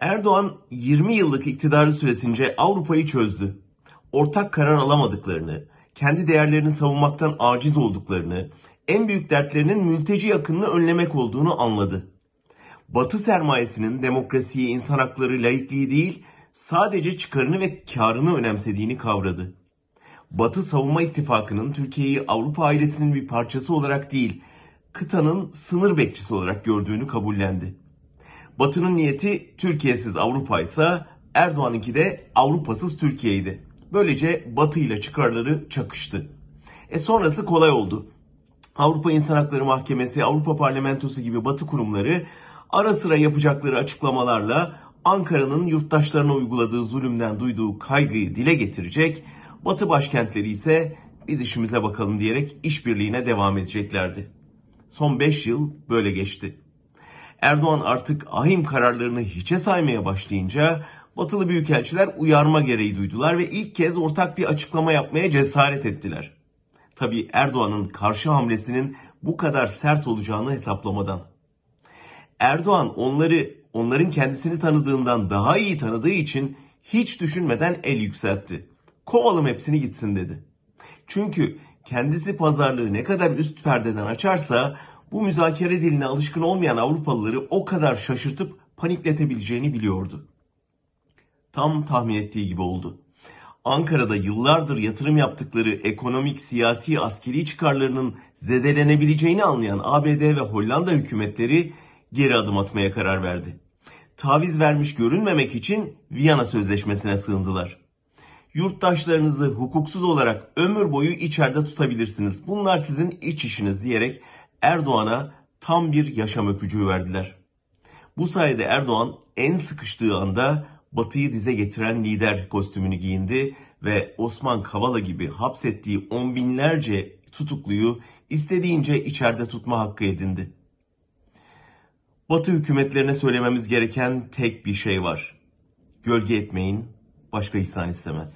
Erdoğan 20 yıllık iktidarı süresince Avrupa'yı çözdü. Ortak karar alamadıklarını, kendi değerlerini savunmaktan aciz olduklarını, en büyük dertlerinin mülteci yakınını önlemek olduğunu anladı. Batı sermayesinin demokrasiyi, insan hakları, laikliği değil, sadece çıkarını ve karını önemsediğini kavradı. Batı Savunma İttifakı'nın Türkiye'yi Avrupa ailesinin bir parçası olarak değil, kıtanın sınır bekçisi olarak gördüğünü kabullendi. Batı'nın niyeti Türkiye'siz Avrupa ise Erdoğan'ınki de Avrupa'sız Türkiye'ydi. Böylece Batı ile çıkarları çakıştı. E sonrası kolay oldu. Avrupa İnsan Hakları Mahkemesi, Avrupa Parlamentosu gibi Batı kurumları ara sıra yapacakları açıklamalarla Ankara'nın yurttaşlarına uyguladığı zulümden duyduğu kaygıyı dile getirecek, Batı başkentleri ise biz işimize bakalım diyerek işbirliğine devam edeceklerdi. Son 5 yıl böyle geçti. Erdoğan artık ahim kararlarını hiçe saymaya başlayınca batılı büyükelçiler uyarma gereği duydular ve ilk kez ortak bir açıklama yapmaya cesaret ettiler. Tabi Erdoğan'ın karşı hamlesinin bu kadar sert olacağını hesaplamadan. Erdoğan onları onların kendisini tanıdığından daha iyi tanıdığı için hiç düşünmeden el yükseltti. Kovalım hepsini gitsin dedi. Çünkü kendisi pazarlığı ne kadar üst perdeden açarsa bu müzakere diline alışkın olmayan Avrupalıları o kadar şaşırtıp panikletebileceğini biliyordu. Tam tahmin ettiği gibi oldu. Ankara'da yıllardır yatırım yaptıkları ekonomik, siyasi, askeri çıkarlarının zedelenebileceğini anlayan ABD ve Hollanda hükümetleri geri adım atmaya karar verdi. Taviz vermiş görünmemek için Viyana Sözleşmesi'ne sığındılar. Yurttaşlarınızı hukuksuz olarak ömür boyu içeride tutabilirsiniz. Bunlar sizin iç işiniz diyerek Erdoğan'a tam bir yaşam öpücüğü verdiler. Bu sayede Erdoğan en sıkıştığı anda Batı'yı dize getiren lider kostümünü giyindi ve Osman Kavala gibi hapsettiği on binlerce tutukluyu istediğince içeride tutma hakkı edindi. Batı hükümetlerine söylememiz gereken tek bir şey var. Gölge etmeyin, başka ihsan istemez.